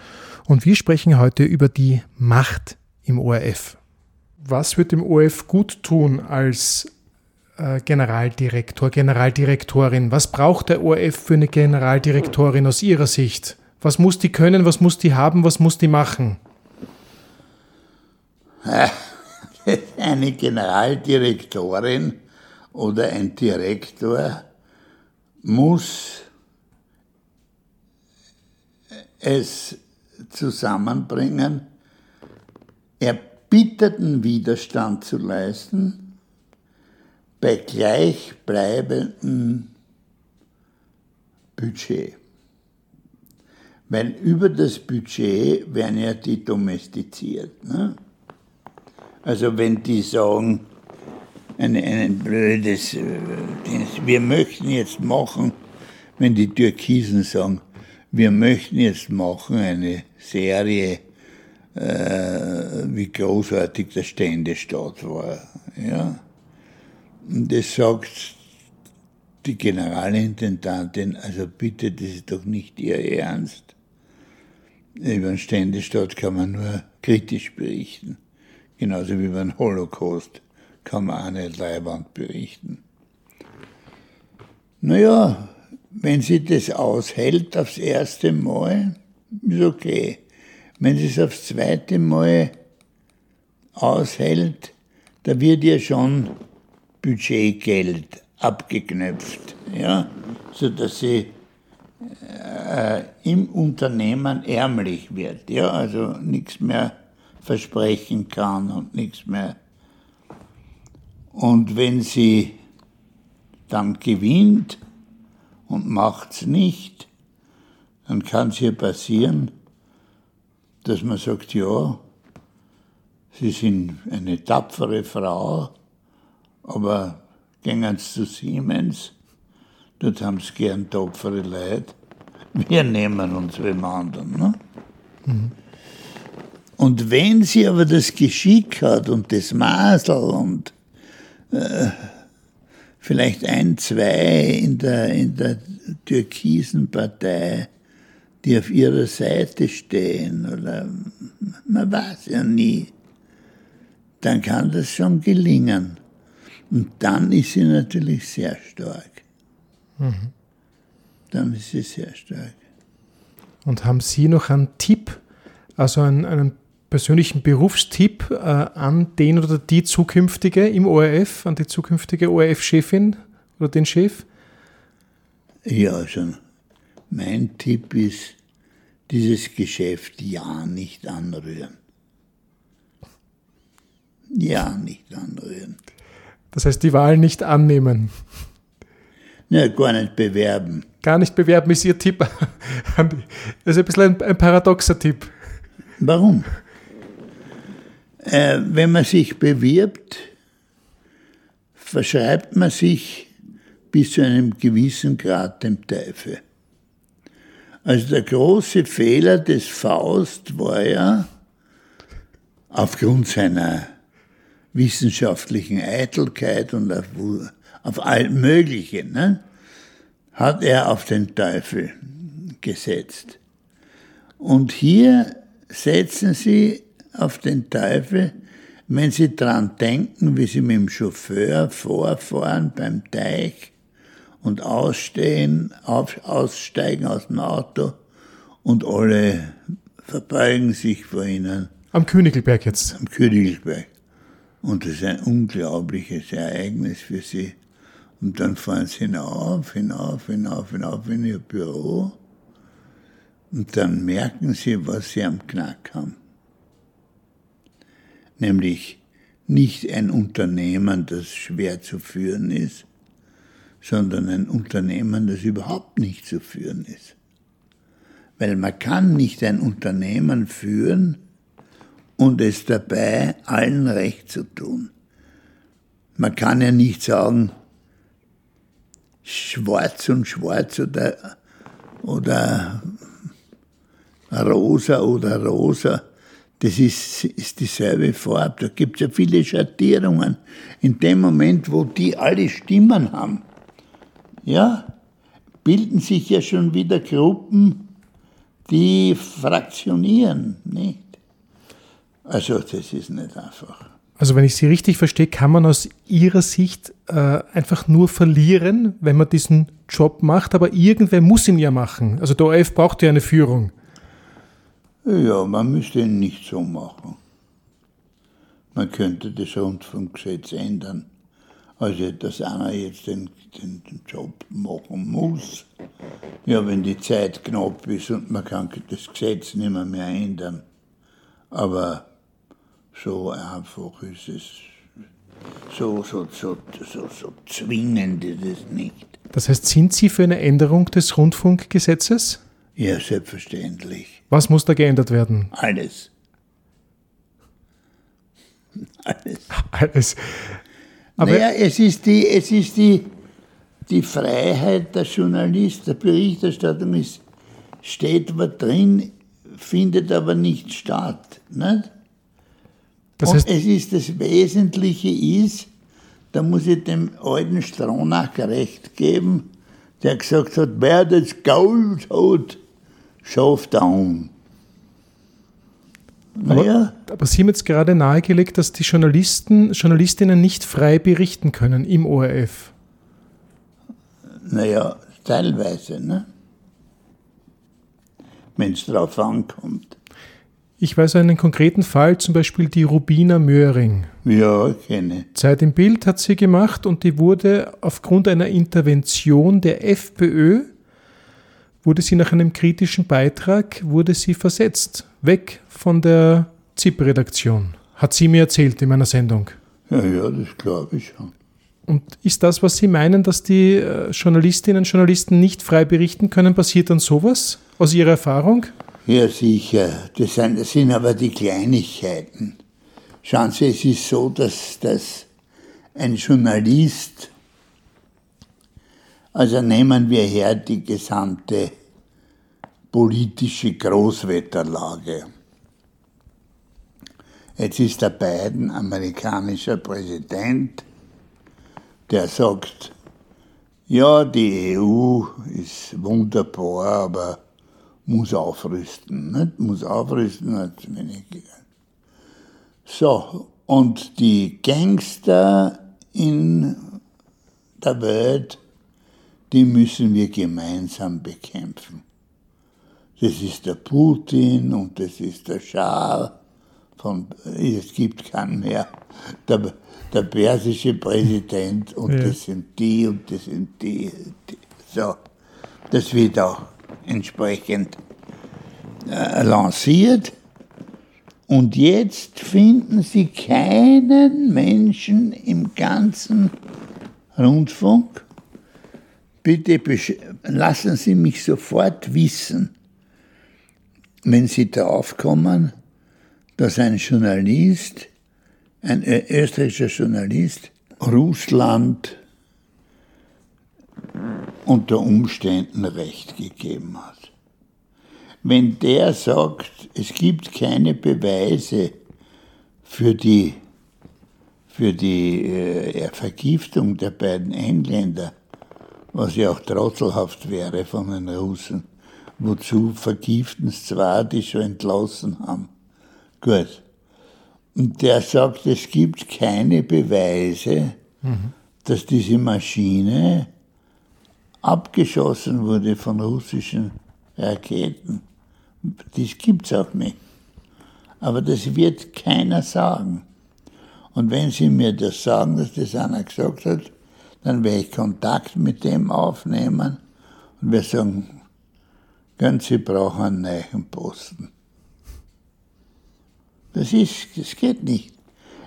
Und wir sprechen heute über die Macht im ORF. Was wird dem ORF gut tun als äh, Generaldirektor, Generaldirektorin? Was braucht der ORF für eine Generaldirektorin aus Ihrer Sicht? Was muss die können, was muss die haben, was muss die machen? Eine Generaldirektorin oder ein Direktor muss es zusammenbringen, erbitterten Widerstand zu leisten bei gleichbleibendem Budget. Weil über das Budget werden ja die domestiziert. Ne? Also wenn die sagen, ein, ein blödes, äh, wir möchten jetzt machen, wenn die Türkisen sagen, wir möchten jetzt machen eine Serie, wie großartig der Ständestaat war. Ja? Und das sagt die Generalintendantin, also bitte, das ist doch nicht Ihr Ernst. Über den Ständestaat kann man nur kritisch berichten. Genauso wie über den Holocaust kann man auch nicht leibend berichten. Naja, wenn sie das aushält aufs erste Mal, ist okay. Wenn sie es aufs zweite Mal aushält, da wird ja schon Budgetgeld abgeknöpft, ja, sodass sie äh, im Unternehmen ärmlich wird, ja, also nichts mehr versprechen kann und nichts mehr. Und wenn sie dann gewinnt und macht's nicht, dann kann es ihr passieren, dass man sagt, ja, Sie sind eine tapfere Frau, aber gehen Sie zu Siemens, dort haben Sie gern tapfere Leute. Wir nehmen uns wem anderen. Ne? Und wenn sie aber das Geschick hat und das Masel und äh, vielleicht ein, zwei in der, in der türkisen Partei, die auf ihrer Seite stehen, oder man weiß ja nie, dann kann das schon gelingen. Und dann ist sie natürlich sehr stark. Dann ist sie sehr stark. Und haben Sie noch einen Tipp, also einen, einen persönlichen Berufstipp äh, an den oder die zukünftige im ORF, an die zukünftige ORF-Chefin oder den Chef? Ja, also mein Tipp ist, dieses Geschäft ja nicht anrühren. Ja nicht anrühren. Das heißt, die Wahl nicht annehmen. Ja, gar nicht bewerben. Gar nicht bewerben ist Ihr Tipp. Das ist ein bisschen ein, ein paradoxer Tipp. Warum? Äh, wenn man sich bewirbt, verschreibt man sich bis zu einem gewissen Grad dem Teufel. Also der große Fehler des Faust war ja, aufgrund seiner wissenschaftlichen Eitelkeit und auf, auf all Mögliche, ne, hat er auf den Teufel gesetzt. Und hier setzen Sie auf den Teufel, wenn Sie dran denken, wie Sie mit dem Chauffeur vorfahren beim Teich und ausstehen, auf, aussteigen aus dem Auto und alle verbeugen sich vor Ihnen Am Königelberg jetzt. am Königsberg. Und das ist ein unglaubliches Ereignis für Sie. Und dann fahren Sie hinauf, hinauf, hinauf, hinauf in Ihr Büro. Und dann merken Sie, was Sie am Knack haben. Nämlich nicht ein Unternehmen, das schwer zu führen ist, sondern ein Unternehmen, das überhaupt nicht zu führen ist. Weil man kann nicht ein Unternehmen führen, und es dabei allen recht zu tun. Man kann ja nicht sagen, schwarz und schwarz oder, oder rosa oder rosa, das ist, ist dieselbe Farbe. Da gibt es ja viele Schattierungen. In dem Moment, wo die alle Stimmen haben, ja, bilden sich ja schon wieder Gruppen, die fraktionieren, nicht? Also das ist nicht einfach. Also wenn ich Sie richtig verstehe, kann man aus Ihrer Sicht äh, einfach nur verlieren, wenn man diesen Job macht, aber irgendwer muss ihn ja machen. Also der ORF braucht ja eine Führung. Ja, man müsste ihn nicht so machen. Man könnte das Rundfunkgesetz ändern. Also, dass einer jetzt den, den, den Job machen muss. Ja, wenn die Zeit knapp ist und man kann das Gesetz nicht mehr, mehr ändern. Aber so einfach ist es. So, so, so, so, so zwingend ist es nicht. Das heißt, sind Sie für eine Änderung des Rundfunkgesetzes? Ja, selbstverständlich. Was muss da geändert werden? Alles. Alles. Alles. Aber naja, es ist die, es ist die, die Freiheit der Journalist, der Berichterstattung ist, steht was drin, findet aber nicht statt. Nicht? das Und heißt, es ist das Wesentliche ist, da muss ich dem alten Stronach recht geben, der gesagt hat, wer das Gold hat, schafft down. Naja, aber Sie haben jetzt gerade nahegelegt, dass die Journalisten, Journalistinnen nicht frei berichten können im ORF. naja, teilweise, ne? wenn es drauf ankommt. Ich weiß einen konkreten Fall, zum Beispiel die Rubina Möhring. Ja, kenne. Zeit im Bild hat sie gemacht und die wurde aufgrund einer Intervention der FPÖ, wurde sie nach einem kritischen Beitrag, wurde sie versetzt, weg von der ZIP-Redaktion. Hat sie mir erzählt in meiner Sendung. Ja, ja, das glaube ich schon. Und ist das, was Sie meinen, dass die äh, Journalistinnen und Journalisten nicht frei berichten können, passiert dann sowas aus Ihrer Erfahrung? Ja, sicher. Das sind, das sind aber die Kleinigkeiten. Schauen Sie, es ist so, dass, dass ein Journalist, also nehmen wir her die gesamte politische Großwetterlage. Jetzt ist der Biden amerikanischer Präsident, der sagt, ja, die EU ist wunderbar, aber muss aufrüsten. Nicht? Muss aufrüsten, hat wenig. So, und die Gangster in der Welt, die müssen wir gemeinsam bekämpfen. Das ist der Putin und das ist der Schah von, es gibt keinen mehr. Der, der persische Präsident und Ja. das sind die und das sind die, die. So, das wird auch entsprechend äh, lanciert. Und jetzt finden Sie keinen Menschen im ganzen Rundfunk. Bitte lassen Sie mich sofort wissen, wenn Sie draufkommen, dass ein Journalist, ein ö- österreichischer Journalist, Russland unter Umständen Recht gegeben hat. Wenn der sagt, es gibt keine Beweise für die, für die äh, Vergiftung der beiden Engländer, was ja auch trottelhaft wäre von den Russen, wozu vergiften es zwar, die schon entlassen haben. Gut. Und der sagt, es gibt keine Beweise, dass diese Maschine abgeschossen wurde von russischen Raketen. Das gibt's auch nicht. Aber das wird keiner sagen. Und wenn Sie mir das sagen, dass das einer gesagt hat, dann werde ich Kontakt mit dem aufnehmen und wir sagen, Gönn, Sie brauchen einen neuen Posten. Das ist, das geht nicht.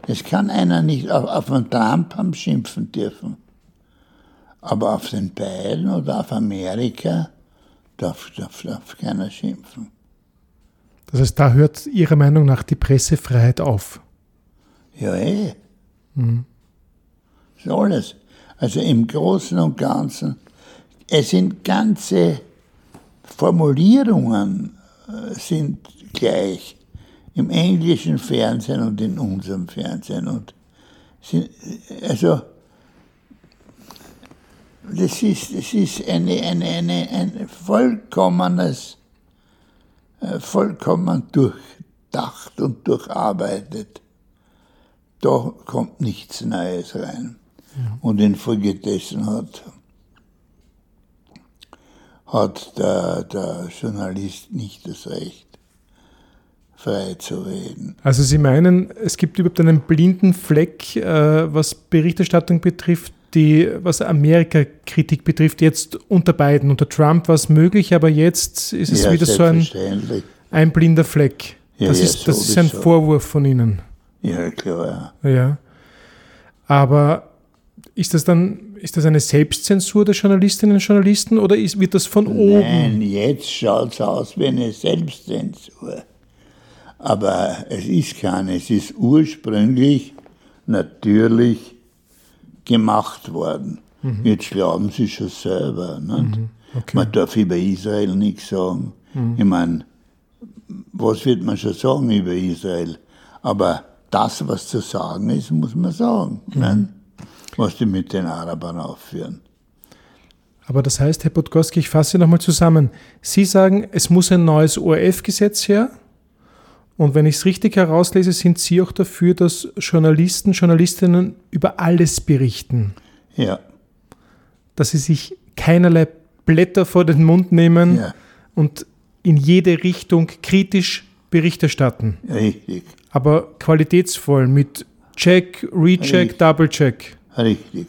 Es kann einer nicht auf, auf einen Trump haben schimpfen dürfen. Aber auf den Biden oder auf Amerika darf, darf, darf keiner schimpfen. Das heißt, da hört Ihrer Meinung nach die Pressefreiheit auf. Ja, eh. Das ist alles. Also im Großen und Ganzen, es sind ganze Formulierungen äh, sind gleich im englischen Fernsehen und in unserem Fernsehen. Und sind, also das ist, das ist eine, eine, eine, ein vollkommenes, äh, vollkommen durchdacht und durcharbeitet. Da kommt nichts Neues rein. Und infolgedessen hat, hat der, der Journalist nicht das Recht, frei zu reden. Also Sie meinen, es gibt überhaupt einen blinden Fleck, äh, was Berichterstattung betrifft, die, was Amerika-Kritik betrifft, jetzt unter Biden. Unter Trump war es möglich, aber jetzt ist es ja, wieder so ein, ein blinder Fleck. Ja, das, ja, ist, das ist ein. Vorwurf von Ihnen. Ja, klar. Ja. Aber ist das dann, ist das eine Selbstzensur der Journalistinnen und Journalisten oder ist, wird das von oben? Nein, jetzt schaut es aus wie eine Selbstzensur. Aber es ist keine, es ist ursprünglich natürlich gemacht worden. Jetzt glauben sie schon selber. Nicht? okay. Man darf über Israel nichts sagen. Ich meine, was wird man schon sagen über Israel? Aber das, was zu sagen ist, muss man sagen. nicht? Was die mit den Arabern aufführen. Aber das heißt, Herr Podgorski, ich fasse nochmal zusammen. Sie sagen, es muss ein neues ORF-Gesetz her. Und wenn ich es richtig herauslese, sind Sie auch dafür, dass Journalisten, Journalistinnen über alles berichten. Ja, Dass sie sich keinerlei Blätter vor den Mund nehmen Ja. und in jede Richtung kritisch Bericht erstatten. richtig. Aber qualitätsvoll mit Check, Recheck. Double-Check. Richtig.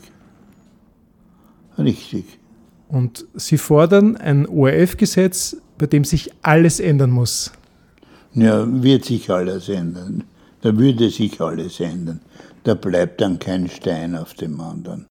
Richtig. Und Sie fordern ein ORF-Gesetz, bei dem sich alles ändern muss. Ja, wird sich alles ändern. Da würde sich alles ändern. Da bleibt dann kein Stein auf dem anderen.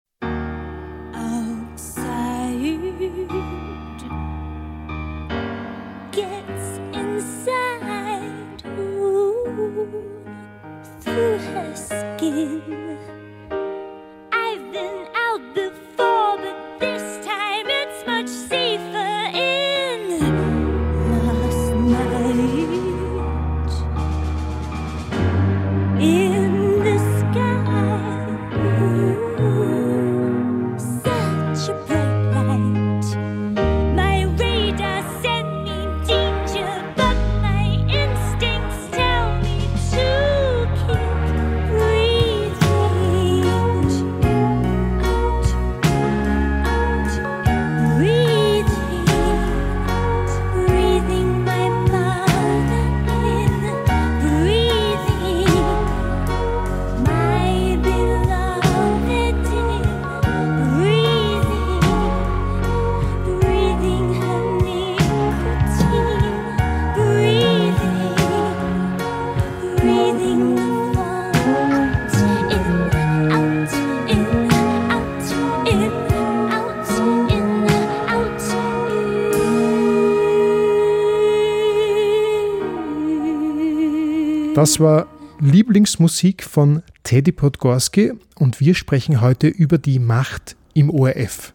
Das war Lieblingsmusik von Teddy Podgorski und wir sprechen heute über die Macht im ORF.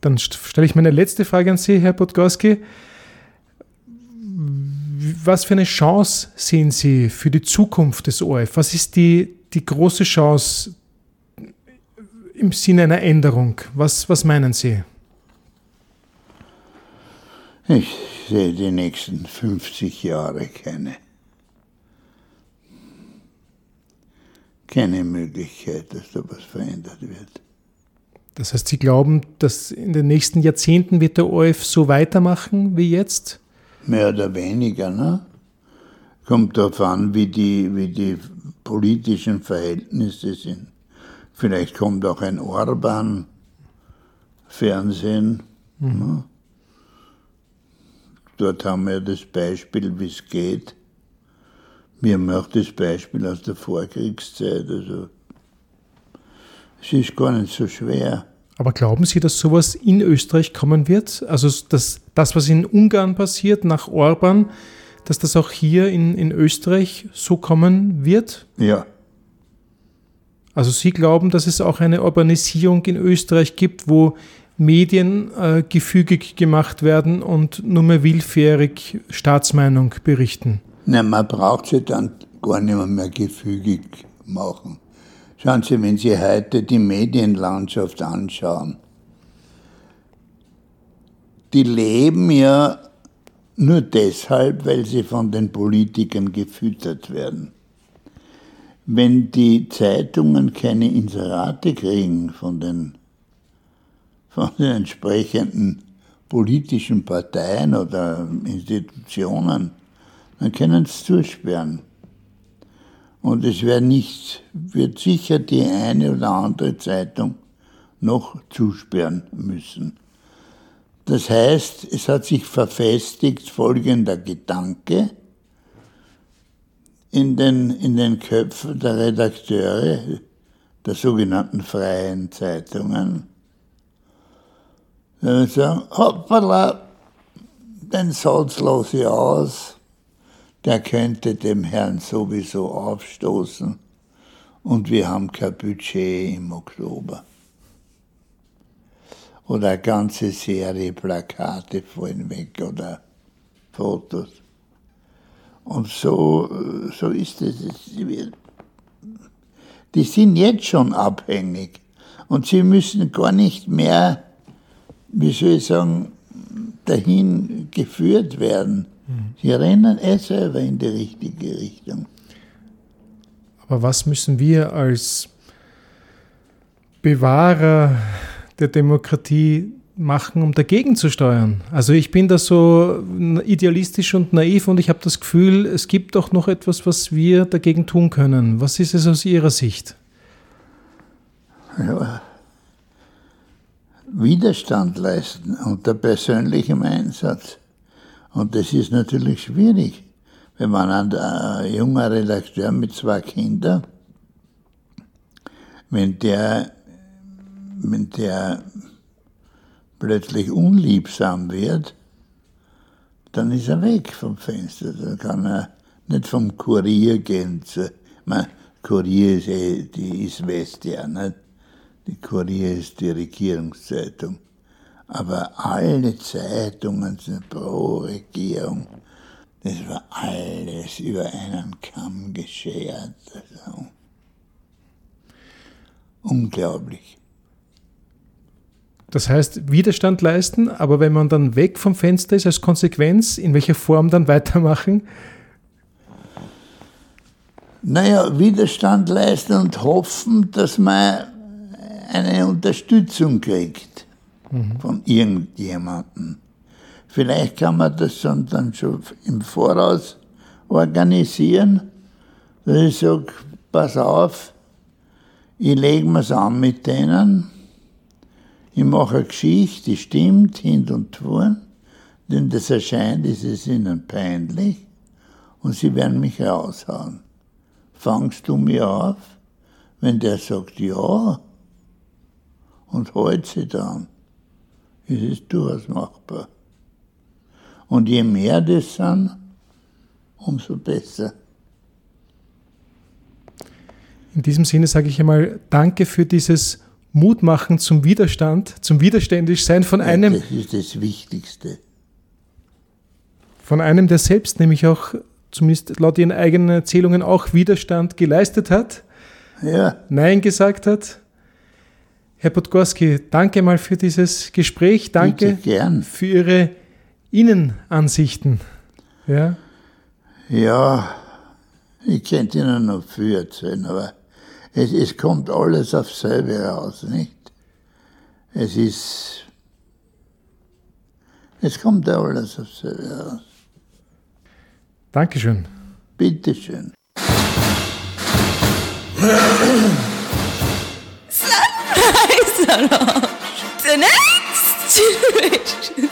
Dann stelle ich meine letzte Frage an Sie, Herr Podgorski. Was für eine Chance sehen Sie für die Zukunft des ORF? Was ist die, die große Chance im Sinne einer Änderung? Was, was meinen Sie? Ich sehe die nächsten 50 Jahre keine. Keine Möglichkeit, dass da was verändert wird. Das heißt, Sie glauben, dass in den nächsten Jahrzehnten wird der ORF so weitermachen wie jetzt? Mehr oder weniger, ne? Kommt darauf an, wie die, wie die politischen Verhältnisse sind. Vielleicht kommt auch ein Orban-Fernsehen. Ne? Dort haben wir das Beispiel, wie es geht. Wir haben auch das Beispiel aus der Vorkriegszeit. Also es ist gar nicht so schwer. Aber glauben Sie, dass sowas in Österreich kommen wird? Also dass das, was in Ungarn passiert, nach Orban, dass das auch hier in, in Österreich so kommen wird? Ja, Also Sie glauben, dass es auch eine Urbanisierung in Österreich gibt, wo Medien äh, gefügig gemacht werden und nur mehr willfährig Staatsmeinung berichten? Na, man braucht sie dann gar nicht mehr, mehr gefügig machen. Schauen Sie, wenn Sie heute die Medienlandschaft anschauen, die leben ja nur deshalb, weil sie von den Politikern gefüttert werden. Wenn die Zeitungen keine Inserate kriegen von den, von den entsprechenden politischen Parteien oder Institutionen, dann können sie zusperren. Und es wird nicht, wird sicher die eine oder andere Zeitung noch zusperren müssen. Das heißt, es hat sich verfestigt folgender Gedanke in den, in den Köpfen der Redakteure der sogenannten freien Zeitungen. Wenn wir sagen, hoppala, den Satz lasse ich aus, der könnte dem Herrn sowieso aufstoßen und wir haben kein Budget im Oktober. Oder eine ganze Serie Plakate fallen weg oder Fotos. Und so, so ist es. Die sind jetzt schon abhängig und sie müssen gar nicht mehr, wie soll ich sagen, dahin geführt werden. Sie rennen eh selber in die richtige Richtung. Aber was müssen wir als Bewahrer der Demokratie machen, um dagegen zu steuern? Also ich bin da so idealistisch und naiv und ich habe das Gefühl, es gibt doch noch etwas, was wir dagegen tun können. Was ist es aus Ihrer Sicht? Ja. Widerstand leisten unter persönlichem Einsatz. Und das ist natürlich schwierig, wenn man ein, junger Redakteur mit zwei Kindern, wenn der, wenn der plötzlich unliebsam wird, dann ist er weg vom Fenster. Dann kann er nicht vom Kurier gehen. Zu, man, Kurier ist, eh, die ist Westia, nicht? Die Kurier ist die Regierungszeitung. Aber alle Zeitungen sind pro Regierung. Das war alles über einen Kamm geschert. Also. Unglaublich. Das heißt, Widerstand leisten, aber wenn man dann weg vom Fenster ist, als Konsequenz, in welcher Form dann weitermachen? Naja, Widerstand leisten und hoffen, dass man eine Unterstützung kriegt von irgendjemandem. Vielleicht kann man das dann, schon im Voraus organisieren, dass ich sage, pass auf, ich lege mir's an mit denen, ich mache eine Geschichte, die stimmt, hin und vorn, denn das erscheint, ist es ihnen peinlich und sie werden mich raushauen. Fangst du mir auf? Wenn der sagt ja und hält sie dann, ist es durchaus machbar. Und je mehr das sind, umso besser. In diesem Sinne sage ich einmal Danke für dieses Mutmachen zum Widerstand, zum Widerständischsein von einem, Das ist das Wichtigste. von einem, der selbst nämlich auch, zumindest laut ihren eigenen Erzählungen, auch Widerstand geleistet hat, Ja, Nein gesagt hat. Herr Podgorski, danke mal für dieses Gespräch, danke gern. für Ihre Innenansichten. Ja, Ja, ich könnte Ihnen noch viel erzählen, aber es, es kommt alles auf selbe raus, nicht? Es ist. Es kommt alles auf selbe raus. Dankeschön. Bitteschön. Salon. Zunächst. Tschüss.